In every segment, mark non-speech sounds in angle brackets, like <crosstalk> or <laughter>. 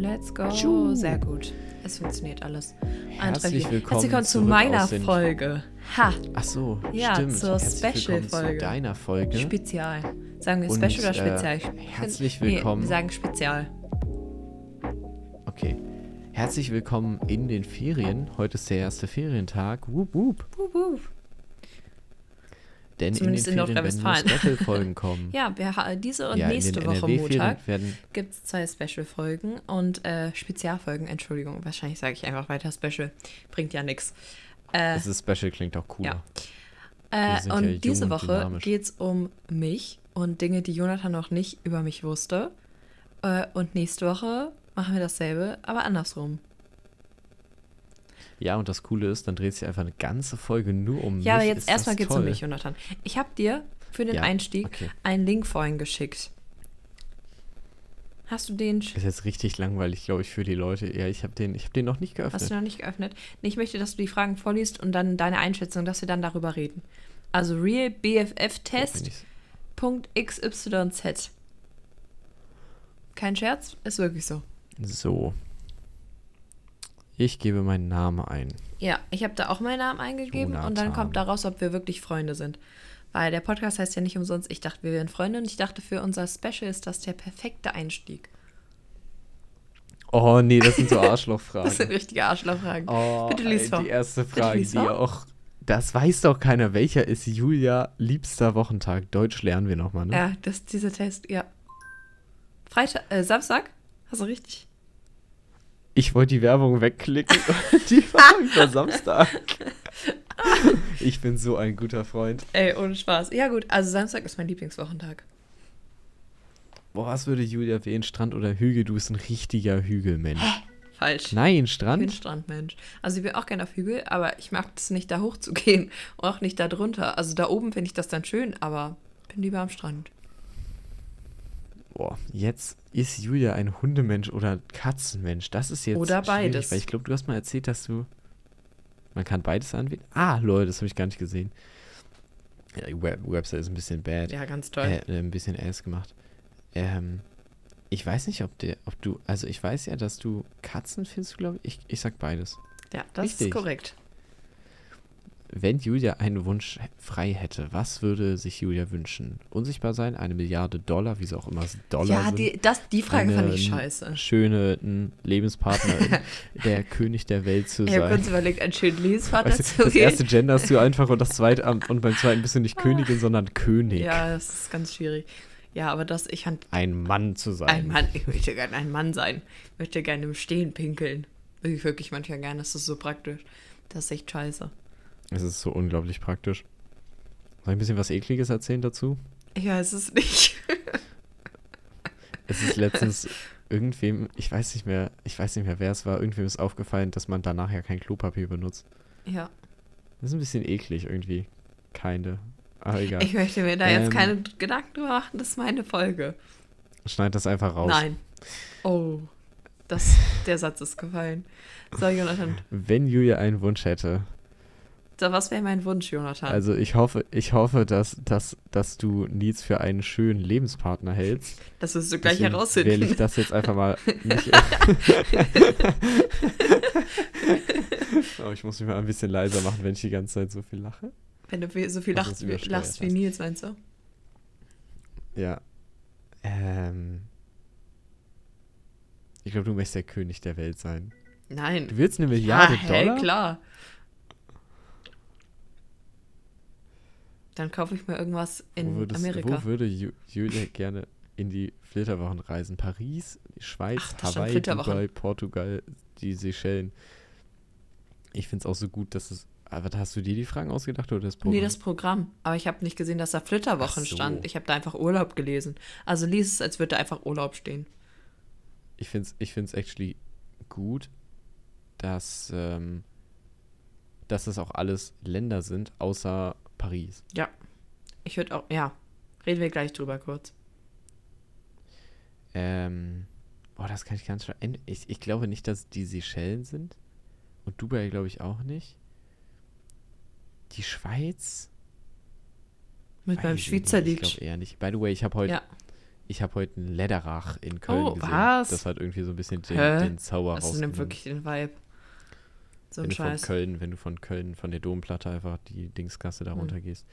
Let's go. Tschu. Sehr gut. Es funktioniert alles. Herzlich willkommen Herzlich willkommen zu meiner Folge. Ha, Ach so, Ja, stimmt. zur Special-Folge. Zu deiner Folge. Spezial. Sagen wir Und, Special oder äh, Spezial? Find- herzlich Nee, willkommen. wir sagen Spezial. okay. Herzlich willkommen in den Ferien. Heute ist der erste Ferientag. Wup, wup. Wup, wup. Denn Zumindest in in den nur Nordrhein-Westfalen. Special-Folgen <laughs> kommen. Ja, wir, diese und ja, nächste in Woche Montag gibt es zwei Special-Folgen und äh, Spezialfolgen. Entschuldigung, wahrscheinlich sage ich einfach weiter Special. Bringt ja nichts. Äh, Es ist Special, klingt auch cooler. Äh, Wir sind und ja diese und Woche geht es um mich und Dinge, die Jonathan noch nicht über mich wusste. Äh, und nächste Woche machen wir dasselbe, aber andersrum. Ja, und das Coole ist, dann dreht sich einfach eine ganze Folge nur um mich. Ja, aber jetzt das erstmal geht es um mich, Jonathan. Ich habe dir für den Ja, Einstieg okay. einen Link vorhin geschickt. Hast du den, sch- Ist jetzt richtig langweilig, glaube ich, für die Leute. Ja, ich habe den, ich hab den noch nicht geöffnet. hast du noch nicht geöffnet? Nee, ich möchte, dass du die Fragen vorliest und dann deine Einschätzung, dass wir dann darüber reden. Also Real BFF Test. Wenn ich's- Punkt XYZ. Kein Scherz, ist wirklich so. So. Ich gebe meinen Namen ein. Ja, ich habe da auch meinen Namen eingegeben und dann Jonathan. kommt daraus, ob wir wirklich Freunde sind. Weil der Podcast heißt ja nicht umsonst, ich dachte, wir wären Freunde und ich dachte, für unser Special ist das der perfekte Einstieg. Oh nee, das sind so <laughs> Das sind Arschlochfragen. richtige Arschlochfragen. Oh, Bitte lies vor. Die erste Frage, die auch. Das weiß doch keiner. Welcher ist Julia liebster Wochentag? Deutsch lernen wir nochmal, ne? Ja, das, dieser Test, ja. Freitag, äh, Samstag? Hast du richtig? Ich wollte die Werbung wegklicken und <laughs> die war über Samstag. <laughs> Ich bin so ein guter Freund. Ey, ohne Spaß. Ja, gut, also Samstag ist mein Lieblingswochentag. Boah, was würde Julia wählen? Strand oder Hügel? Du bist ein richtiger Hügelmensch. Falsch. Nein, Ich bin Strand? Strandmensch. Also ich bin auch gerne auf Hügel, aber ich mag es nicht da hochzugehen und <laughs> auch nicht da drunter. Also da oben finde ich das dann schön, aber bin lieber am Strand. Boah, jetzt ist Julia ein Hundemensch oder Katzenmensch. Das ist jetzt Oder beides. Weil ich glaube, du hast mal erzählt, dass du. Man kann beides anwählen. Ah, Leute, das habe ich gar nicht gesehen. Ja, die Web Website ist ein bisschen bad. Ja, ganz toll. Äh, äh, ein bisschen ass gemacht. Ähm, ich weiß nicht, ob der, ob du, also ich weiß ja, dass du Katzen findest, glaube ich. ich. Ich sag beides. ja, das ist richtig. korrekt. Wenn Julia einen Wunsch frei hätte, was würde sich Julia wünschen? Unsichtbar sein, eine Milliarde Dollar, wie sie auch immer Dollar Ja, sind. die, das, die Frage fand ich eine scheiße. Schöne Lebenspartner, <laughs> der König der Welt zu Ich habe sein. kurz überlegt, einen schönen Lebensvater Weißt du, zu das erste genderst du <laughs> einfach und das zweite und beim zweiten bist du nicht Königin, sondern König. Ja, das ist ganz schwierig. Ja, aber das, ich fand, Ein Mann zu sein. ein Mann, ich möchte gerne ein Mann sein. Ich möchte gerne im Stehen pinkeln. Wirklich, wirklich manchmal gerne, das ist so praktisch. Das ist echt scheiße. Es ist so unglaublich praktisch. Soll ich ein bisschen was Ekliges erzählen dazu? Ich weiß es nicht. Es ist letztens irgendwem, ich weiß nicht mehr, ich weiß nicht mehr, wer es war, irgendwem ist aufgefallen, dass man danach ja kein Klopapier benutzt. ja. Das ist ein bisschen eklig irgendwie. Keine. Aber egal. Ich möchte mir da jetzt Ähm. keine Gedanken drüber machen, das ist meine Folge. Schneid das einfach raus. Nein. Oh, das, der Satz ist gefallen. So, Jonathan, Wenn Julia einen Wunsch hätte, was wäre mein Wunsch, Jonathan? also ich hoffe, ich hoffe, dass, dass, dass du Nils für einen schönen Lebenspartner hältst. das wirst du gleich Deswegen herausfinden. Wähle ich das jetzt einfach mal nicht. <laughs> oh, ich muss mich mal ein bisschen leiser machen, wenn ich die ganze Zeit so viel lache. Wenn du so viel Was lachst, wie, lachst wie. Nils, meinst du? Ja. Ähm. Ich glaube, du möchtest der König der Welt sein. Nein. Du willst eine Milliarde ja, hä, Dollar? klar. Dann kaufe ich mir irgendwas wo, in würdest, Amerika. wo würde Ju Julia gerne in die Flitterwochen reisen? Paris, die Schweiz, Ach, Hawaii. Dubai, Portugal, die Seychellen. Ich finde es auch so gut, dass es. Aber hast du dir die Fragen ausgedacht oder das Programm? Nee, das Programm. Aber ich habe nicht gesehen, dass da Flitterwochen so. stand. Ich habe da einfach Urlaub gelesen. Also lies es, als würde da einfach Urlaub stehen. ich finde es ich find's actually gut, dass, ähm, dass das auch alles Länder sind, außer Paris. Ja. Ich würde auch, ja. Reden wir gleich drüber kurz. Ähm, boah, das kann ich ganz schwer. Ich, ich glaube nicht, dass die Seychellen sind. Und Dubai glaube ich auch nicht. Die Schweiz? Mit meinem Weiß Schweizerdeutsch. nicht, Ich glaube eher nicht. By the way, ich habe heute, Ja. ich habe heute einen Lederach in Köln Oh, gesehen. was? Das hat irgendwie so ein bisschen den, Hä? den Zauber Das rausgenommen. nimmt wirklich den Vibe. So wenn du von Scheiß. Köln, wenn du von Köln, von der Domplatte einfach die Dingsgasse da Hm. runter gehst,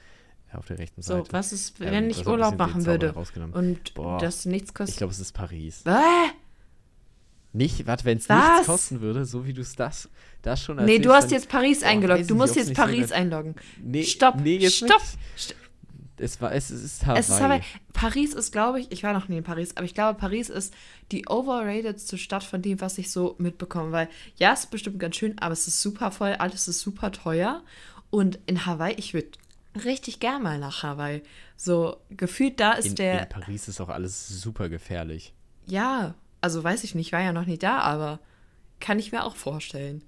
auf der rechten So, Seite. was ist, Ähm, wenn das ich Urlaub machen würde und Boah, das nichts Ich kostet? glaube, es ist Paris. Bäh! Nicht, warte, wenn es nichts kosten würde, so wie du es das, das schon Nee, erzählst, du hast jetzt Paris eingeloggt. ich Du musst jetzt Paris einloggen. Nee, Stopp, nee, jetzt stopp. nicht. Es, war, es, ist Hawaii. Es ist Hawaii. Paris ist, glaube ich, ich war noch nie in Paris, aber ich glaube, Paris ist die overratedste Stadt von dem, was ich so mitbekomme. Weil, ja, es ist bestimmt ganz schön, aber es ist super voll, alles ist super teuer. Und in Hawaii, ich würde richtig gern mal nach Hawaii. So, gefühlt da ist in, der. in Paris ist auch alles super gefährlich. Ja, also weiß ich nicht, war ja noch nie da, aber kann ich mir auch vorstellen.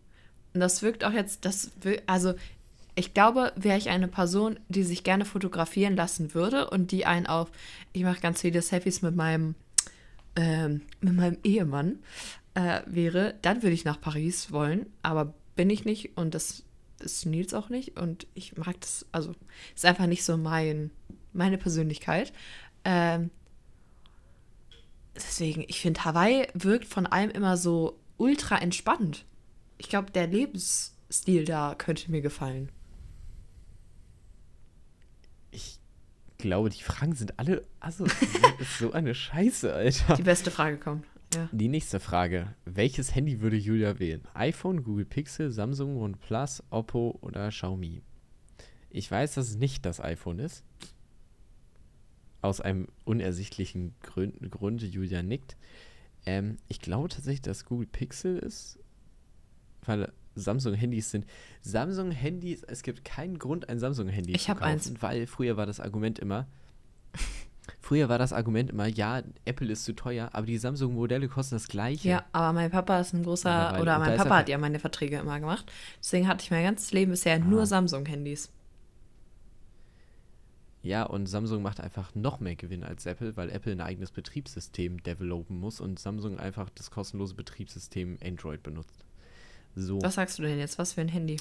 Und das wirkt auch jetzt, das wir- also ich glaube, wäre ich eine Person, die sich gerne fotografieren lassen würde und die einen auf, ich mache ganz viele Selfies mit meinem, ähm, mit meinem Ehemann äh, wäre, dann würde ich nach Paris wollen, aber bin ich nicht und das ist Nils auch nicht und ich mag das, also ist einfach nicht so mein, meine Persönlichkeit. Ähm, deswegen, ich finde, Hawaii wirkt von allem immer so ultra entspannt. Ich glaube, der Lebensstil da könnte mir gefallen. Ich glaube, die Fragen sind alle. Also, das <laughs> ist so eine Scheiße, Alter. Die beste Frage kommt. Ja. Die nächste Frage. Welches Handy würde Julia wählen? iPhone, Google Pixel, Samsung, OnePlus, Oppo oder Xiaomi? Ich weiß, dass es nicht das iPhone ist. Aus einem unersichtlichen Grund, Grund Julia nickt. Ähm, ich glaube tatsächlich, dass Google Pixel ist, weil Samsung-Handys sind. Samsung-Handys, es gibt keinen Grund, ein Samsung-Handy zu kaufen, eins. weil früher war das Argument immer, früher war das Argument immer, ja, Apple ist zu teuer, aber die Samsung-Modelle kosten das gleiche. ja, aber mein Papa ist ein großer, Mittlerweile. oder mein Papa hat ja meine Verträge immer gemacht. Deswegen hatte ich mein ganzes Leben bisher nur Ah. Samsung-Handys. Ja, und Samsung macht einfach noch mehr Gewinn als Apple, weil Apple ein eigenes Betriebssystem developen muss und Samsung einfach das kostenlose Betriebssystem Android benutzt. So, Was sagst du denn jetzt? Was für ein Handy?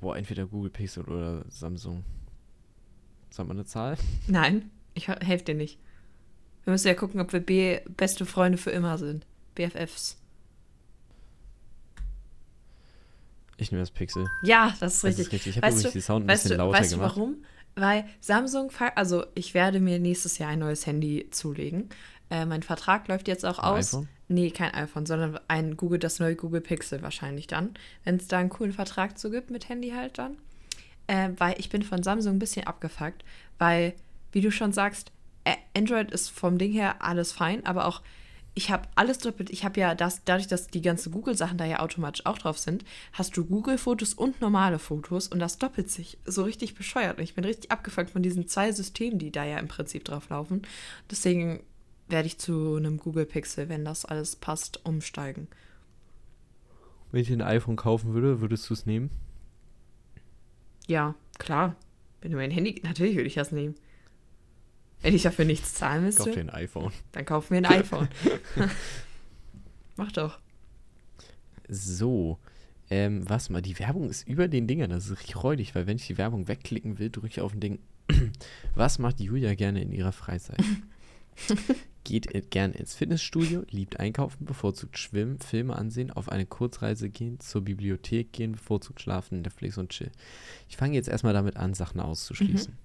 boah, entweder Google Pixel oder Samsung. Sag mal eine Zahl? <laughs> Nein, ich helfe dir nicht. Wir müssen ja gucken, ob wir B beste Freunde für immer sind. BFFs. Ich nehme das Pixel. Ja, das ist Das richtig. ist richtig. Ich habe Weißt übrigens du- die Sound ein weißt bisschen du, lauter weißt gemacht. du warum? Weil Samsung, also ich werde mir nächstes Jahr ein neues Handy zulegen. Äh, mein Vertrag läuft jetzt auch Ein aus. iPhone? Nee, kein iPhone, sondern ein Google, das neue Google Pixel wahrscheinlich dann. Wenn es da einen coolen Vertrag zu gibt mit Handy halt dann. Äh, weil ich bin von Samsung ein bisschen abgefuckt, weil, wie du schon sagst, Android ist vom Ding her alles fein, aber auch ich habe alles doppelt. Ich habe ja das, dadurch, dass die ganzen Google-Sachen da ja automatisch auch drauf sind, hast du Google-Fotos und normale Fotos und das doppelt sich so richtig bescheuert. Und ich bin richtig abgefuckt von diesen zwei Systemen, die da ja im Prinzip drauf laufen. Deswegen werde ich zu einem Google Pixel, wenn das alles passt, umsteigen. Wenn ich ein iPhone kaufen würde, würdest du es nehmen? Ja, klar. Wenn du mein Handy, natürlich würde ich das nehmen. Wenn ich dafür nichts zahlen Kauf dir müsste, ein iPhone. dann kauf mir ein iPhone. <laughs> <laughs> Mach doch. So. Ähm, was mal, die Werbung ist über den Dingern. Das ist richtig räudig, weil wenn ich die Werbung wegklicken will, drücke ich auf ein Ding. <clears throat> Was macht Julia gerne in ihrer Freizeit? <laughs> <laughs> Geht gern ins Fitnessstudio, liebt einkaufen, bevorzugt schwimmen, Filme ansehen, auf eine Kurzreise gehen, zur Bibliothek gehen, bevorzugt schlafen, Netflix und chill. Ich fange jetzt erstmal damit an, Sachen auszuschließen.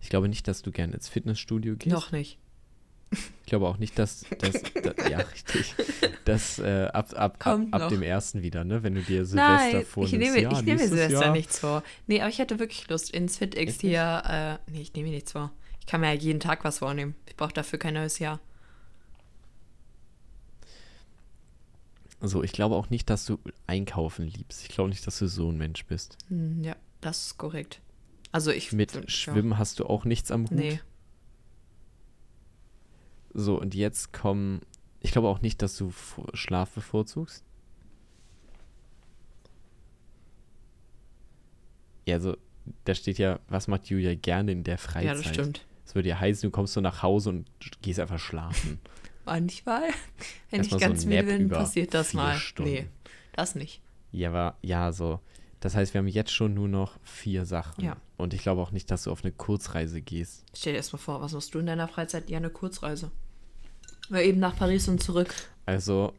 Ich glaube nicht, dass du gern ins Fitnessstudio gehst. Noch nicht. Ich glaube auch nicht, dass das, <laughs> da, ja, richtig, das äh, ab, ab, ab, Kommt ab dem ersten wieder, ne? Wenn du dir Silvester Nein, ich vornimmst. nehme, ja, ich nehme mir nächstes Silvester Jahr. nichts vor. Nee, aber ich hätte wirklich Lust ins FitX hier. Äh, nee, ich nehme mir nichts vor. Ich kann mir ja jeden Tag was vornehmen. Ich brauche dafür kein neues Jahr. So, ich glaube auch nicht, dass du einkaufen liebst. Ich glaube nicht, dass du so ein Mensch bist. Hm, ja, das ist korrekt. Also ich. Mit ja. Schwimmen hast du auch nichts am Hut. Nee. So, und jetzt kommen. Ich glaube auch nicht, dass du Schlaf bevorzugst. Ja, also, da steht ja, was macht Julia gerne in der Freizeit? Ja, das stimmt. Würde ja heißen, du kommst so nach Hause und gehst einfach schlafen. <laughs> Manchmal, wenn Erstmal ich so ganz ein müde bin, passiert das mal. Stunden. Nee, das nicht. Ja, aber ja, so. Das heißt, wir haben jetzt schon nur noch vier Sachen. Ja. Und ich glaube auch nicht, dass du auf eine Kurzreise gehst. Stell dir erst mal vor, was machst du in deiner Freizeit? Ja, eine Kurzreise. Weil eben nach Paris und zurück. Also,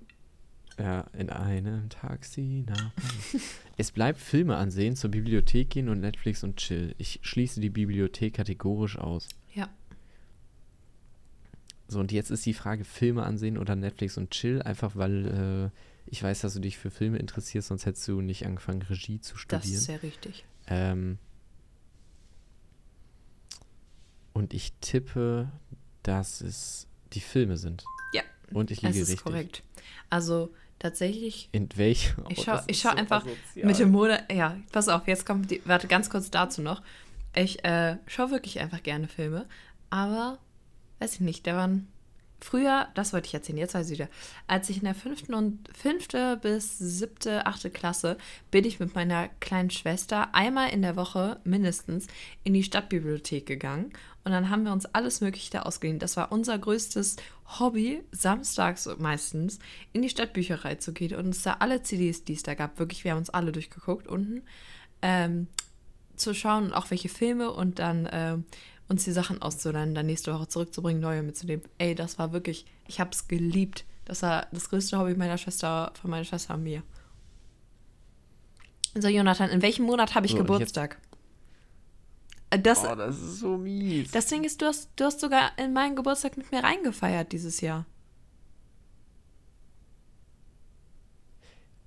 ja, in einem Taxi nach <laughs> es bleibt Filme ansehen, zur Bibliothek gehen und Netflix und chill. Ich schließe die Bibliothek kategorisch aus. So, und jetzt ist die Frage, Filme ansehen oder Netflix und chill, einfach weil äh, ich weiß, dass du dich für Filme interessierst, sonst hättest du nicht angefangen, Regie zu Das studieren. ist sehr richtig. Ähm, und ich tippe, dass es die Filme sind. Ja. Und ich liege ist richtig. korrekt. Also tatsächlich In welch? Ich Oh, das ich ist schau so einfach asozial. mit dem Monat. Ja, pass auf, jetzt kommt die. Warte, ganz kurz dazu noch. Ich äh, schaue wirklich einfach gerne Filme, aber weiß ich nicht, da waren. Früher, das wollte ich erzählen, jetzt weiß ich wieder. Als ich in der fünften und fünfte bis siebte, achte Klasse bin ich mit meiner kleinen Schwester einmal in der Woche mindestens in die Stadtbibliothek gegangen und dann haben wir uns alles Mögliche da ausgeliehen. Das war unser größtes Hobby, samstags meistens in die Stadtbücherei zu gehen und uns da alle CDs, die es da gab, wirklich, wir haben uns alle durchgeguckt unten, ähm, zu schauen und auch welche Filme und dann ähm, uns die Sachen auszuleihen, dann nächste Woche zurückzubringen, neue mitzunehmen. Ey, das war wirklich, ich hab's geliebt. Das war das größte Hobby meiner Schwester, von meiner Schwester und mir. So, Jonathan, in welchem Monat habe ich So, Geburtstag? Äh, Das, Oh, das ist so mies. das Ding ist, du hast, du hast sogar in meinen Geburtstag mit mir reingefeiert dieses Jahr.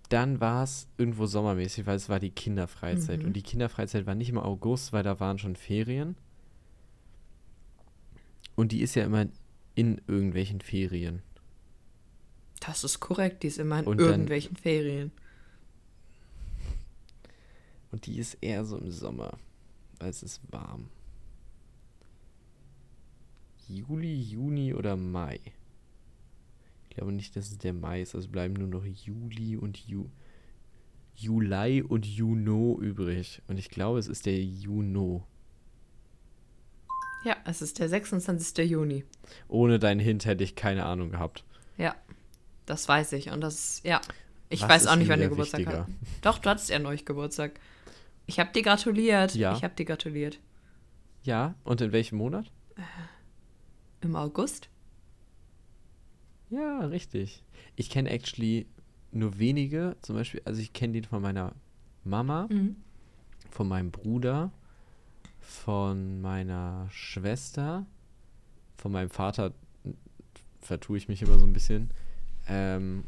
Dann war es irgendwo sommermäßig, weil es war die Kinderfreizeit. Mhm. Und die Kinderfreizeit war nicht im August, weil da waren schon Ferien. Und die ist ja immer in irgendwelchen Ferien. Das ist korrekt, die ist immer in Und dann- irgendwelchen Ferien. Und die ist eher so im Sommer, weil es ist warm. Juli, Juni oder Mai? Ich glaube nicht, dass es der Mai ist. Also bleiben nur noch Juli und Ju Juli und Juno übrig. Und ich glaube, es ist der Juno. Ja, es ist der 26. Juni. Ohne deinen Hint hätte ich keine Ahnung gehabt. Ja, das weiß ich. Und das, ja. Ich Was weiß auch nicht, wann ihr da Geburtstag wichtiger? habt. Doch, du hattest ja neulich Geburtstag. Ich habe dir gratuliert. Ja. Ich habe dir gratuliert. Ja, und in welchem Monat? Im August? Ja, richtig. Ich kenne actually nur wenige, zum Beispiel, also ich kenne den von meiner Mama, Mhm. von meinem Bruder, von meiner Schwester, von meinem Vater vertue ich mich immer so ein bisschen. Ähm,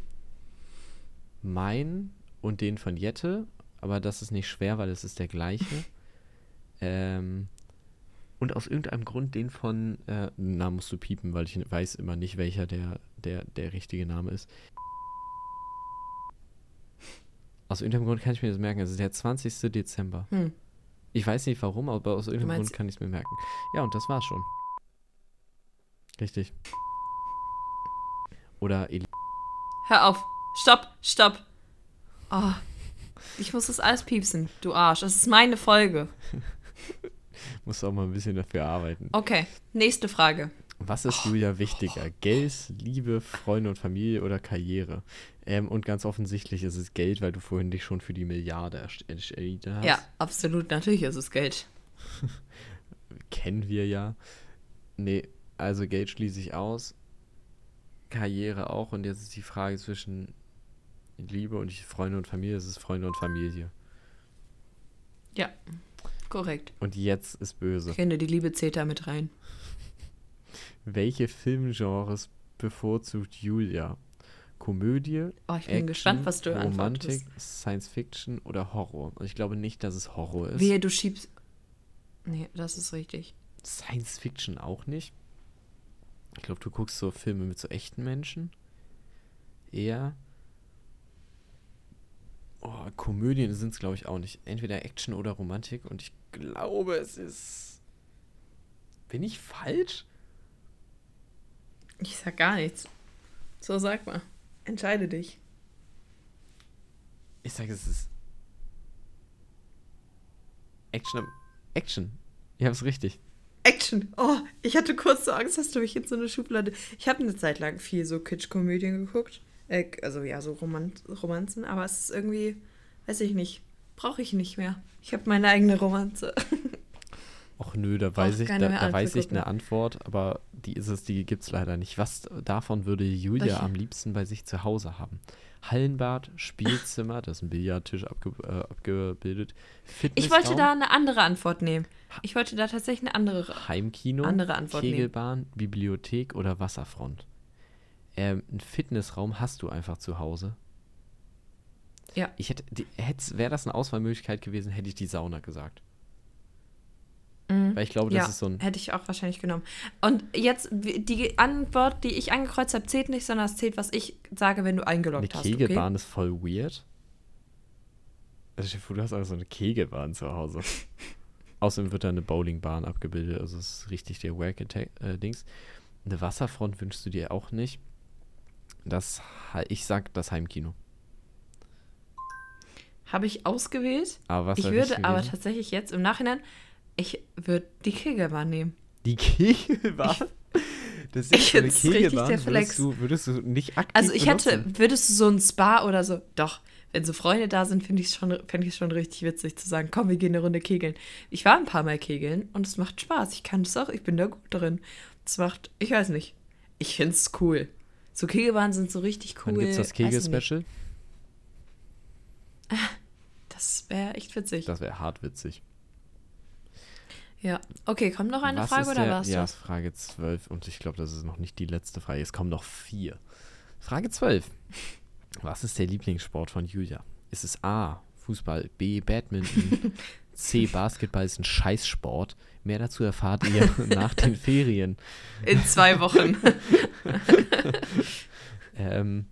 mein und den von Jette, aber das ist nicht schwer, weil es ist der gleiche. <laughs> ähm, und aus irgendeinem Grund den von, äh, na musst du piepen, weil ich weiß immer nicht, welcher der, der, der richtige Name ist. Aus irgendeinem Grund kann ich mir das merken. Es ist der 20. Dezember. Hm. Ich weiß nicht warum, aber aus irgendeinem Grund kann ich es mir merken. Ja, und das war's schon. Richtig. Oder Eli Hör auf. Stopp, stopp. Oh, ich muss das alles piepsen, du Arsch. Das ist meine Folge. <laughs> muss auch mal ein bisschen dafür arbeiten. Okay, nächste Frage. Was ist Julia wichtiger? Geld, Liebe, Freunde und Familie oder Karriere? Ähm, und ganz offensichtlich ist es Geld, weil du vorhin dich schon für die Milliarde entschieden hast. Ja, absolut. Natürlich ist es Geld. <laughs> Kennen wir ja. Nee, also Geld schließe ich aus. Karriere auch. Und jetzt ist die Frage zwischen Liebe und ich- Freunde und Familie. Es ist Freunde und Familie. Ja, korrekt. Und jetzt ist böse. Ich finde, die Liebe zählt da mit rein. Welche Filmgenres bevorzugt Julia? Komödie, Oh, ich bin Action, gespannt, was du Romantik. Science Fiction oder Horror? Und ich glaube nicht, dass es Horror ist. Wehe, du schiebst. Nee, das ist richtig. Science Fiction auch nicht. Ich glaube, du guckst so Filme mit so echten Menschen. Eher. Oh, Komödien sind es, glaube ich, auch nicht. Entweder Action oder Romantik. Und ich glaube, es ist. Bin ich falsch? Ich sag gar nichts. So, sag mal. Entscheide dich. Ich sage, es ist. Action. Action. Ich habe es richtig. Action. Oh, ich hatte kurz so Angst, dass du mich in so eine Schublade. Ich habe eine Zeit lang viel so Kitsch-Komödien geguckt. Äh, also ja, so Roman Romanzen, aber es ist irgendwie, weiß ich nicht, brauche ich nicht mehr. Ich habe meine eigene Romanze. <laughs> Och nö, da weiß ich, da, da weiß ich eine Antwort, aber die ist es, die gibt's leider nicht. Was davon würde Julia Welche? am liebsten bei sich zu Hause haben? Hallenbad, Spielzimmer, das ist ein Billardtisch abge, äh, abgebildet. Ich wollte Fitnessraum, da eine andere Antwort nehmen. Ich wollte da tatsächlich eine andere. Heimkino, andere Antwort nehmen. Kegelbahn, Bibliothek oder Wasserfront. Ähm, ein Fitnessraum hast du einfach zu Hause. Ja. Ich hätte, wäre das eine Auswahlmöglichkeit gewesen, hätte ich die Sauna gesagt. Mhm. Weil ich glaube, ja, das ist so ein hätte ich auch wahrscheinlich genommen. Und jetzt, die Antwort, die ich angekreuzt habe, zählt nicht, sondern es zählt, was ich sage, wenn du Eine eingeloggt hast. Okay? Kegelbahn ist voll weird. Also du hast einfach so eine Kegelbahn zu Hause. <laughs> Außerdem wird da eine Bowlingbahn abgebildet, also es ist richtig der wack äh. Eine Wasserfront wünschst du dir auch nicht. Das, ich sag das Heimkino. Habe ich ausgewählt. Aber was ich würde aber tatsächlich jetzt im Nachhinein, ich würde die Kegelbahn nehmen. Die Kegelbahn? Das ist Ich eine richtig Kegelbahn, Flex. würdest du, würdest du nicht aktiv Also ich benutzen? hätte, würdest du so ein Spa oder so, doch, wenn so Freunde da sind, finde ich es schon, schon richtig witzig zu sagen, komm, wir gehen eine Runde kegeln. Ich war ein paar Mal kegeln und es macht Spaß. Ich kann es auch, ich bin da gut drin. Es macht, ich weiß nicht, ich finde es cool. So Kegelbahnen sind so richtig cool. Wann gibt's das ich. Kegel-Special? Das wäre echt witzig. Das wäre hart witzig. Ja. Okay, kommt noch eine Was Frage oder der, was? Ja, das? Frage 12. Und ich glaube, das ist noch nicht die letzte Frage. Es kommen noch vier. Frage 12. <laughs> Was ist der Lieblingssport von Julia? Ist es A. Fußball, B. Badminton, <laughs> C. Basketball ist ein Scheißsport. Mehr dazu erfahrt ihr <laughs> nach den Ferien. In zwei Wochen. Ähm,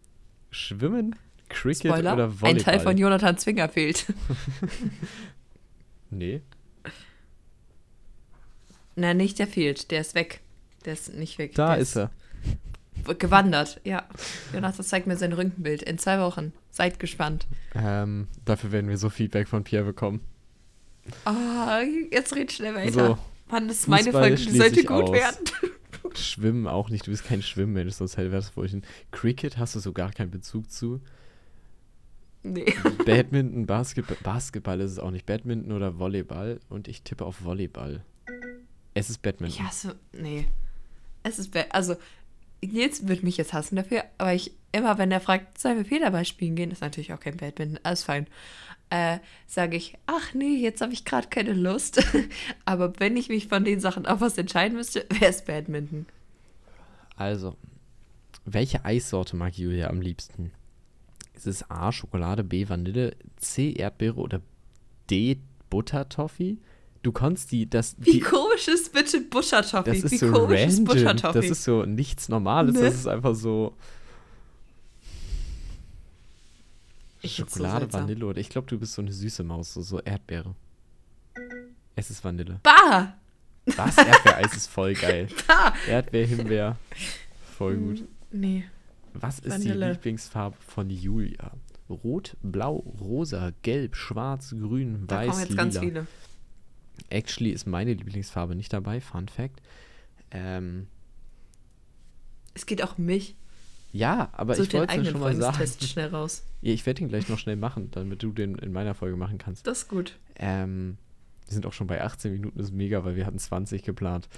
Schwimmen, Cricket Spoiler, oder Volleyball? ein Teil von Jonathan Zwinger fehlt. Nee. Na, nicht der fehlt, der ist weg. Der ist nicht weg. Da der ist er. Gewandert, ja. Jonathan zeigt mir sein Röntgenbild in zwei Wochen. Seid gespannt. Ähm, dafür werden wir so Feedback von Pierre bekommen. Ah, jetzt red schnell weiter. So, Mann, das ist meine Fußball Folge, die sollte gut aus. werden. Schwimmen auch nicht. Du bist kein Schwimmmensch, sonst hätte wär's Furchen. Cricket hast du so gar keinen Bezug zu. Nee. Badminton, Basketball, Basketball ist es auch nicht. Badminton oder Volleyball. Und ich tippe auf Volleyball. Es ist Badminton. Ich hasse. Nee. Es ist. be- Also, Nils wird mich jetzt hassen dafür, aber ich. Immer, wenn er fragt, sollen wir Federball spielen gehen, ist natürlich auch kein Badminton, alles fein. Äh, sage ich, ach nee, jetzt habe ich gerade keine Lust. <laughs> aber wenn ich mich von den Sachen auf was entscheiden müsste, wäre es Badminton. Also, welche Eissorte mag Julia am liebsten? Ist es A, Schokolade, B, Vanille, C, Erdbeere oder D, Buttertoffee? Du kannst die, das, Wie die, komisch ist bitte Buttertoffee? das ist Wie so komisch ist random. Buttertoffee? Das ist so nichts Normales. Ne? Das ist einfach so Ich so Schokolade, seltsam. Vanille oder ich glaube, du bist so eine süße Maus, so, so Erdbeere. Es ist Vanille. bah! Was? <laughs> Erdbeereis ist voll geil. Bah! Erdbeer, Himbeer, voll gut. Nee. Was ist Vanille. die Lieblingsfarbe von Julia? Rot, Blau, Rosa, Gelb, Schwarz, Grün, Da Weiß, kommen jetzt Lila. ganz viele. Actually ist meine Lieblingsfarbe nicht dabei. Fun Fact. Ähm, Es geht auch um mich. ja, aber Such ich wollte es schon mal sagen. Schnell raus. <laughs> Ja, ich werde ihn gleich noch schnell machen, damit du den in meiner Folge machen kannst. Das ist gut. Ähm, wir sind auch schon bei 18 Minuten, das ist mega, weil wir hatten 20 geplant.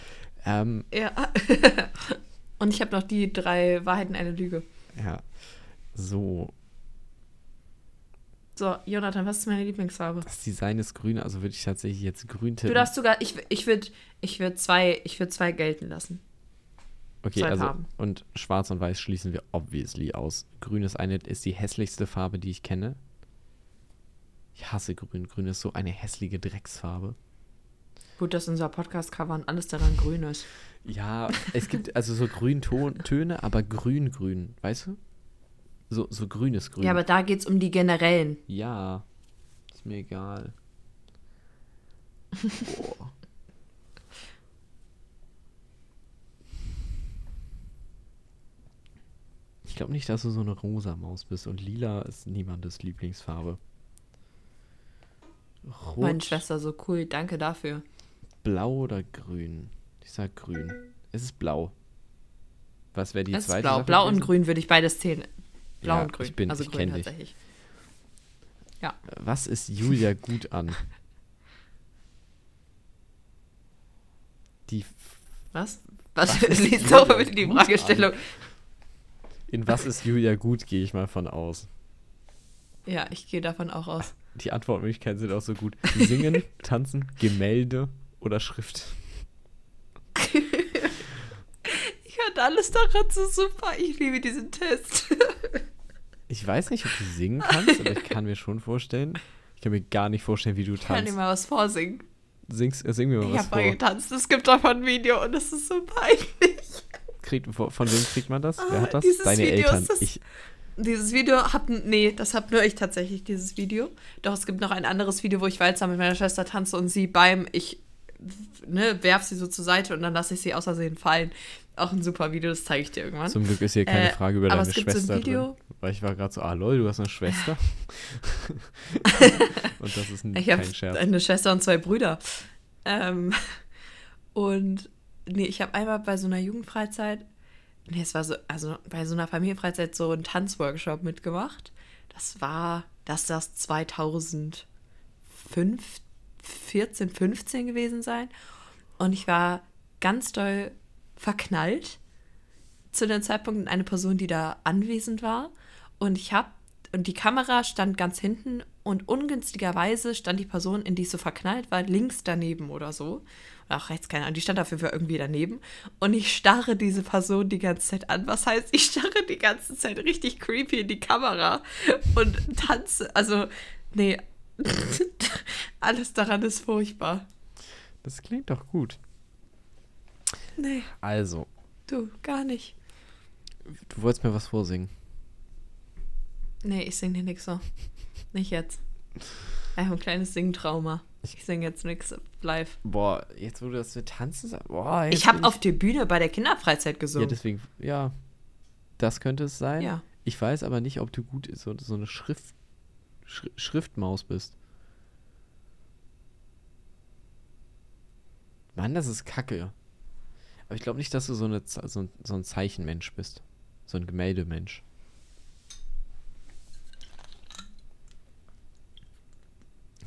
Ähm, Ja. <laughs> Und ich habe noch die drei Wahrheiten, eine Lüge. ja, so, So, Jonathan, was ist meine Lieblingsfarbe? das Design ist grün, also würde ich tatsächlich jetzt grün Du tippen. darfst sogar, ich, ich würde ich würd zwei, ich würd zwei gelten lassen. Okay, zwei also Farben. und schwarz und weiß schließen wir obviously aus. Grün ist eine ist die hässlichste Farbe, die ich kenne. Ich hasse grün. Grün ist so eine hässliche Drecksfarbe. Gut, dass unser Podcast-Cover und alles daran grün ist. Ja, es gibt also so Grüntöne, aber grün-grün, weißt du? So, so grünes Grün. Ja, aber da geht es um die generellen. Ja, ist mir egal. Boah. Ich glaube nicht, dass du so eine rosa Maus bist und lila ist niemandes Lieblingsfarbe. Rot, Meine Schwester so cool, danke dafür. blau oder grün? Ich sag grün. Es ist blau. Was wäre die es ist zweite blau. Sache Blau und grün würde ich beides zählen. Blau Ja, und grün. ich bin- also ich grün kenn dich. tatsächlich. Ja. Was ist Julia gut an? Die. Was? Was? Was ist <laughs> Lies Julia doch bitte die an? Fragestellung. In was ist Julia gut, gehe ich mal von aus. Ja, ich gehe davon auch aus. Die Antwortmöglichkeiten sind auch so gut. Singen, <laughs> tanzen, Gemälde oder Schrift. <laughs> Ich fand alles daran so super. Ich liebe diesen Test. Ich weiß nicht, ob du singen kannst, aber ich kann mir schon vorstellen. Ich kann mir gar nicht vorstellen, wie du Ich kann dir tanzt. mal was vorsingen. Singst, äh, sing mir mal Ich was habe vor. mal getanzt. Es gibt davon ein Video und es ist so peinlich. Kriegt, von wem kriegt man das? Wer Ah, hat das? dieses Deine Video Eltern. ist das- Ich, Dieses Video hab, nee, das hab nur ich tatsächlich, dieses Video. Doch es gibt noch ein anderes Video, wo ich walzer mit meiner Schwester tanze und sie beim, ich, ne, werf sie so zur Seite und dann lasse ich sie aus Versehen fallen. Auch ein super Video, das zeige ich dir irgendwann. zum Glück ist hier keine Äh, Frage über aber deine es gibt so ein Schwester Video- drin. Weil ich war gerade so, ah lol, du hast eine Schwester. <laughs> und das ist ein, Ich kein Scherz. eine Schwester und zwei Brüder. Ähm, und nee, ich habe einmal bei so einer Jugendfreizeit, nee, es war so, also bei so einer Familienfreizeit so einen Tanzworkshop mitgemacht. Das war, dass das 2005, 14, 15 gewesen sein. Und ich war ganz doll verknallt zu dem Zeitpunkt in eine Person, die da anwesend war. Und ich habe, und die Kamera stand ganz hinten und ungünstigerweise stand die Person, in die ich so verknallt war, links daneben oder so. Oder auch rechts, keine Ahnung, die stand dafür irgendwie daneben. Und ich starre diese Person die ganze Zeit an. Was heißt, ich starre die ganze Zeit richtig creepy in die Kamera und tanze. Also, nee, <laughs> alles daran ist furchtbar. Das klingt doch gut. Nee, Also, du, gar nicht. du wolltest mir was vorsingen. Nee, ich sing dir nix so. <laughs> Nicht jetzt. Ich habe ein kleines Singtrauma. Ich singe jetzt nix live. Boah, jetzt wo du das mit Tanzen. Boah, Ich habe auf der Bühne bei der Kinderfreizeit Ja, gesungen. deswegen, ja. Das könnte es sein. Ja. Ich weiß aber nicht, ob du gut so, so eine Schrift, Schri Schriftmaus bist. Mann, das ist kacke. Aber ich glaube nicht, dass du so, eine, so, ein, so ein Zeichenmensch bist. So ein Gemäldemensch.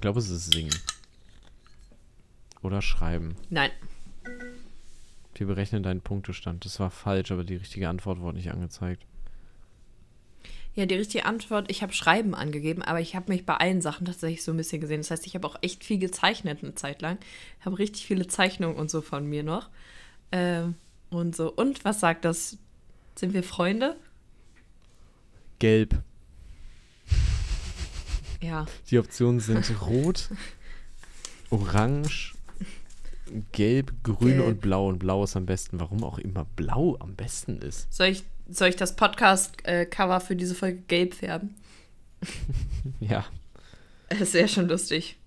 Glaube, es ist Singen. Oder Schreiben. Nein. Wir berechnen deinen Punktestand. Das war falsch, aber die richtige Antwort wurde nicht angezeigt. Ja, die richtige Antwort, ich habe Schreiben angegeben, aber ich habe mich bei allen Sachen tatsächlich so ein bisschen gesehen. Das heißt, ich habe auch echt viel gezeichnet eine Zeit lang. Ich habe richtig viele Zeichnungen und so von mir noch. Ähm, und so. Und was sagt das? Sind wir Freunde? Gelb. Ja. Die Optionen sind <laughs> rot, orange, gelb, grün Gelb. und blau. Und blau ist am besten. Warum auch immer blau am besten ist. Soll ich, soll ich das Podcast-Cover für diese Folge gelb färben? <laughs> Ja. Das wäre schon lustig.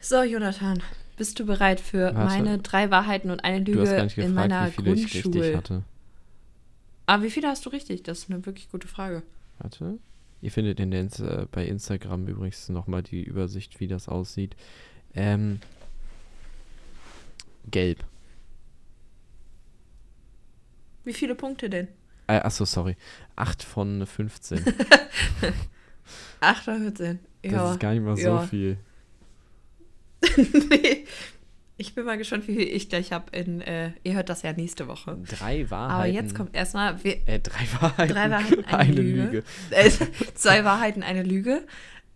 So, Jonathan, bist du bereit für Warte. meine drei Wahrheiten und eine Du hast Lüge gar nicht in gefragt, meiner wie viele ich richtig Grundschule? hatte. Ah, wie viele hast du richtig? Das ist eine wirklich gute Frage. Warte. Ihr findet in der, äh, bei Instagram übrigens nochmal die Übersicht, wie das aussieht. Ähm, gelb. Wie viele Punkte denn? Äh, achso, sorry. 8 von 15. 8 oder 14. Das Ja. ist gar nicht mal so ja. viel. <laughs> nee. Ich bin mal gespannt, wie viel ich gleich habe. In, äh, ihr hört das ja nächste Woche. Drei Wahrheiten. Aber jetzt kommt erstmal wir- Äh, drei Wahrheiten. drei Wahrheiten, <laughs> eine, Lüge. Lüge. Äh, zwei Wahrheiten, eine Lüge.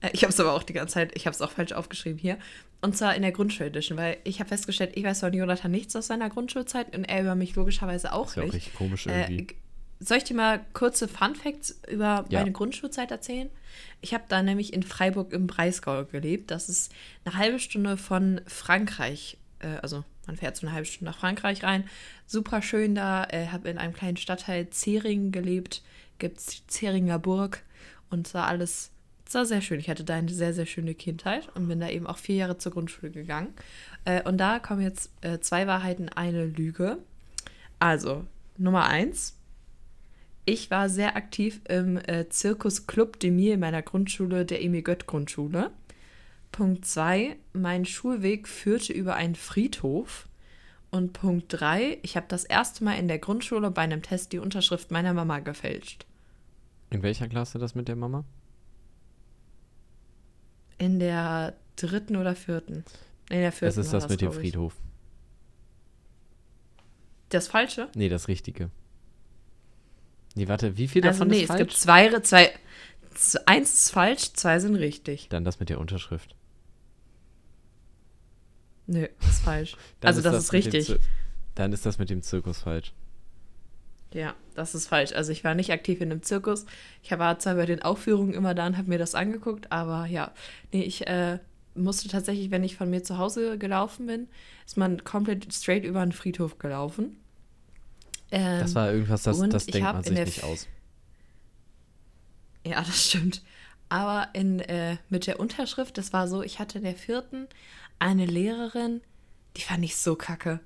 Äh, ich habe es aber auch die ganze Zeit, ich habe es auch falsch aufgeschrieben hier. Und zwar in der Grundschuledition, weil ich habe festgestellt, ich weiß von Jonathan nichts aus seiner Grundschulzeit und er über mich logischerweise auch Das ist ja auch nicht. richtig komisch Äh, irgendwie. g- soll ich dir mal kurze Fun Facts über Ja. meine Grundschulzeit erzählen? Ich habe da nämlich in Freiburg im Breisgau gelebt. Das ist eine halbe Stunde von Frankreich. Äh, also man fährt so eine halbe Stunde nach Frankreich rein. Super schön da. Äh, habe in einem kleinen Stadtteil Zering gelebt. Gibt es die Zeringer Burg. Und war alles, es war sehr schön. Ich hatte da eine sehr, sehr schöne Kindheit und bin da eben auch vier Jahre zur Grundschule gegangen. Äh, und da kommen jetzt äh, zwei Wahrheiten, eine Lüge. Also, Nummer eins. Ich war sehr aktiv im äh, Zirkus Club de Mille meiner Grundschule, der Emil Gött Grundschule. Punkt zwei, mein Schulweg führte über einen Friedhof. Und Punkt drei, ich habe das erste Mal in der Grundschule bei einem Test die Unterschrift meiner Mama gefälscht. In welcher Klasse das mit der Mama? In der dritten oder vierten? In der vierten. Das ist war das mit dem. Friedhof. Das falsche? Nee, das Richtige. Nee, warte, wie viel Also davon nee, ist es gibt falsch? zwei, zwei. Eins ist falsch, zwei sind richtig. Dann das mit der Unterschrift. Nö, ist falsch. <laughs> Dann also das, ist mit dem richtig. Zir- Dann ist das mit dem Zirkus falsch. Ja, das ist falsch. Also ich war nicht aktiv in einem Zirkus. Ich war zwar bei den Aufführungen immer da und habe mir das angeguckt, aber ja, nee, ich äh, musste tatsächlich, wenn ich von mir zu Hause gelaufen bin, ist man komplett straight über einen Friedhof gelaufen. Ähm, Das war irgendwas, das, das denkt man sich nicht aus. Ja, <laughs> das stimmt. Aber in, äh, mit der Unterschrift, das war so, ich hatte in der vierten eine Lehrerin, die fand ich so kacke.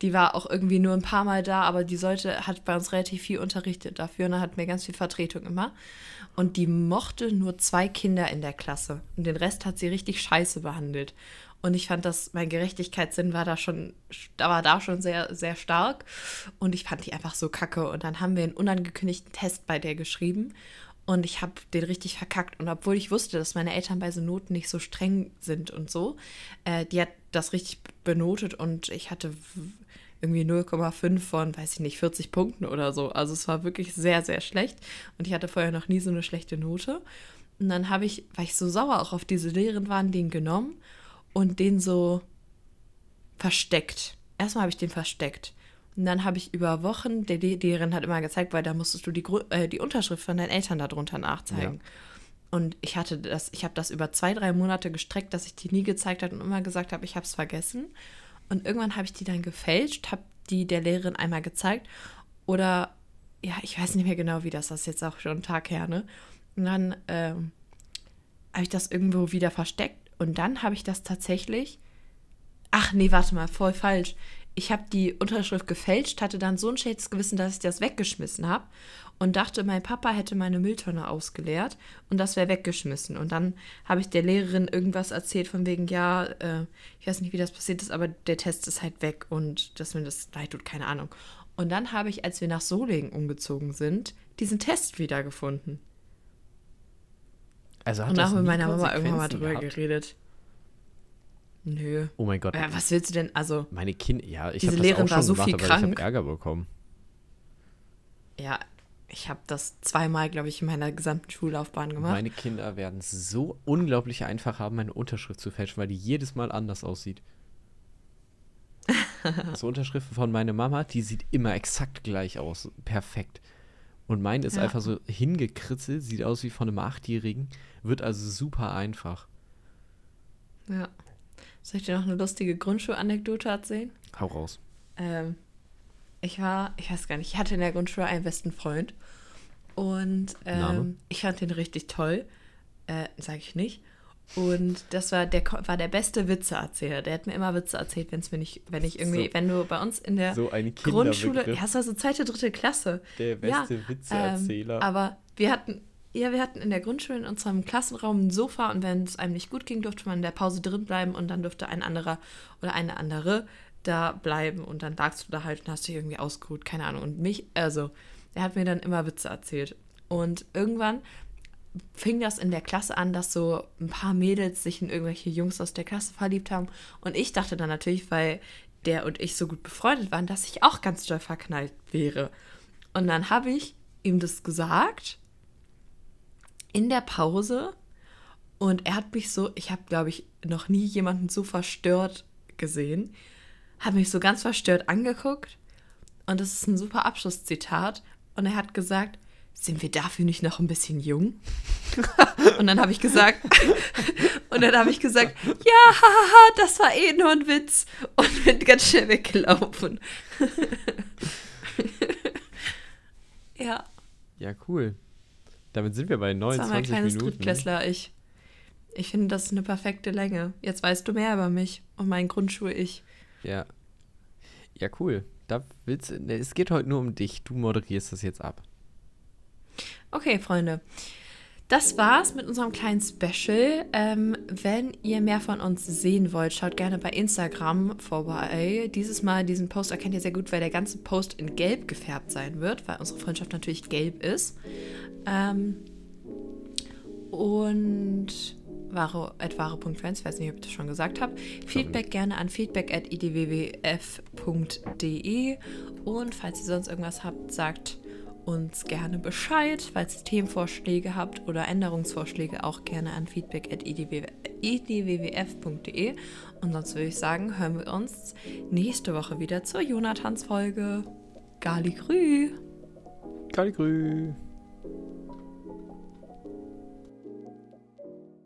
Die war auch irgendwie nur ein paar Mal da, aber die sollte, hat bei uns relativ viel unterrichtet dafür und hat mir ganz viel Vertretung immer. Und die mochte nur zwei Kinder in der Klasse. Und den Rest hat sie richtig scheiße behandelt. Und ich fand, dass mein Gerechtigkeitssinn war da schon, da war da schon sehr, sehr stark. Und ich fand die einfach so kacke. Und dann haben wir einen unangekündigten Test bei der geschrieben. Und ich habe den richtig verkackt. Und obwohl ich wusste, dass meine Eltern bei so Noten nicht so streng sind und so, äh, die hat das richtig benotet und ich hatte irgendwie 0,5 von, weiß ich nicht, 40 Punkten oder so. Also es war wirklich sehr, sehr schlecht. Und ich hatte vorher noch nie so eine schlechte Note. Und dann habe ich, weil ich so sauer auch auf diese Lehrerin war, den genommen und den so versteckt. Erstmal habe ich den versteckt. Und dann habe ich über Wochen, der die Lehrerin hat immer gezeigt, weil da musstest du die, äh, die Unterschrift von deinen Eltern darunter nachzeigen. Und ich hatte das, ich habe das über zwei, drei Monate gestreckt, dass ich die nie gezeigt habe und immer gesagt habe, ich habe es vergessen. Und irgendwann habe ich die dann gefälscht, habe die der Lehrerin einmal gezeigt. Oder, ja, ich weiß nicht mehr genau, wie das, das ist jetzt auch schon ein Tag her, ne? Und dann ähm, habe ich das irgendwo wieder versteckt. Und dann habe ich das tatsächlich. Ach nee, warte mal, voll falsch. Ich habe die Unterschrift gefälscht, hatte dann so ein schlechtes Gewissen, dass ich das weggeschmissen habe und dachte, mein Papa hätte meine Mülltonne ausgeleert und das wäre weggeschmissen. Und dann habe ich der Lehrerin irgendwas erzählt von wegen, ja, äh, ich weiß nicht, wie das passiert ist, aber der Test ist halt weg und dass mir das leid tut, keine Ahnung. Und dann habe ich, als wir nach Solingen umgezogen sind, diesen Test wiedergefunden. Also hat Und auch mit meiner Mama irgendwann mal drüber gehabt? geredet. Nö. Oh mein Gott. Ja, was willst du denn? Also, Meine Kinder, ja, ich habe das Lehrerin auch schon war so gemacht, viel aber ich habe krank. Ärger bekommen. ja, ich habe das zweimal, glaube ich, in meiner gesamten Schullaufbahn gemacht. Meine Kinder werden es so unglaublich einfach haben, meine Unterschrift zu fälschen, weil die jedes Mal anders aussieht. <laughs> so Unterschriften von meiner Mama, die sieht immer exakt gleich aus. Perfekt. Und meine ist Ja. einfach so hingekritzelt, sieht aus wie von einem Achtjährigen, wird also super einfach. Ja. Soll ich dir noch eine lustige Grundschulanekdote erzählen? Hau raus. Ähm, ich war, ich weiß gar nicht, ich hatte in der Grundschule einen besten Freund und ähm, ich fand den richtig toll, äh, sage ich nicht. Und das war der war der beste Witzeerzähler. Der hat mir immer Witze erzählt, wenn es mir nicht, wenn ich irgendwie, So. wenn du bei uns in der So Grundschule, Kinderbegriff. ja, es war so zweite, dritte Klasse. Der beste ja, Witzeerzähler. Ähm, aber wir hatten, ja, wir hatten in der Grundschule in unserem Klassenraum ein Sofa und wenn es einem nicht gut ging, durfte man in der Pause drin bleiben und dann durfte ein anderer oder eine andere da bleiben und dann lagst du da halt und hast dich irgendwie ausgeruht, keine Ahnung. Und mich, also, er hat mir dann immer Witze erzählt. Und irgendwann fing das in der Klasse an, dass so ein paar Mädels sich in irgendwelche Jungs aus der Klasse verliebt haben. Und ich dachte dann natürlich, weil der und ich so gut befreundet waren, dass ich auch ganz doll verknallt wäre. Und dann habe ich ihm das gesagt in der Pause und er hat mich so, ich habe glaube ich noch nie jemanden so verstört gesehen, hat mich so ganz verstört angeguckt und das ist ein super Abschlusszitat und er hat gesagt, sind wir dafür nicht noch ein bisschen jung? <laughs> Und dann habe ich gesagt, <laughs> und dann habe ich gesagt, ja, das war eh nur ein Witz und bin ganz schnell weggelaufen. <laughs> ja, ja, cool. Damit sind wir bei das war mein 29 kleines Minuten. Drittklässler. Ich, ich finde, das ist eine perfekte Länge. Jetzt weißt du mehr über mich und mein Grundschul-Ich. Ja. Ja, cool. Da willst, ne, es geht heute nur um dich. Du moderierst das jetzt ab. Okay, Freunde. Das war's mit unserem kleinen Special. Ähm, wenn ihr mehr von uns sehen wollt, schaut gerne bei Instagram vorbei. Dieses Mal, diesen Post erkennt ihr sehr gut, weil der ganze Post in gelb gefärbt sein wird, weil unsere Freundschaft natürlich gelb ist. Ähm, und varo.varo.friends, weiß nicht, ob ich das schon gesagt habe. Feedback gerne an feedback.idwwf.de und falls ihr sonst irgendwas habt, sagt uns gerne Bescheid. Falls ihr Themenvorschläge habt oder Änderungsvorschläge, auch gerne an feedback.idwwf.de. Und sonst würde ich sagen, hören wir uns nächste Woche wieder zur Jonathans-Folge. Galigrü! Galigrü!